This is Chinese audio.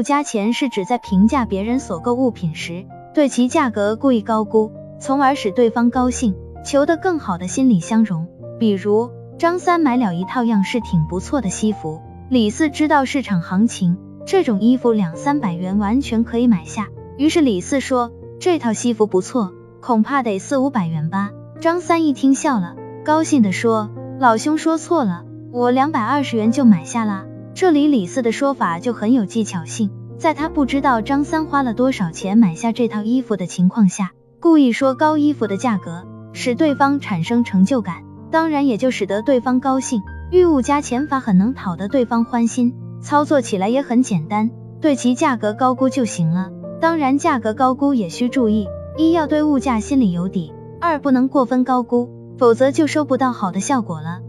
物加钱是指在评价别人所购物品时，对其价格故意高估，从而使对方高兴，求得更好的心理相容。比如，张三买了一套样式挺不错的西服，李四知道市场行情，这种衣服两三百元完全可以买下，于是李四说这套西服不错，恐怕得四五百元吧。张三一听笑了，高兴地说老兄说错了，我两百二十元就买下啦。这里李四的说法就很有技巧性，在他不知道张三花了多少钱买下这套衣服的情况下，故意说高衣服的价格，使对方产生成就感，当然也就使得对方高兴。欲物加钱法很能讨得对方欢心，操作起来也很简单，对其价格高估就行了。当然，价格高估也需注意：一要对物价心里有底，二不能过分高估，否则就收不到好的效果了。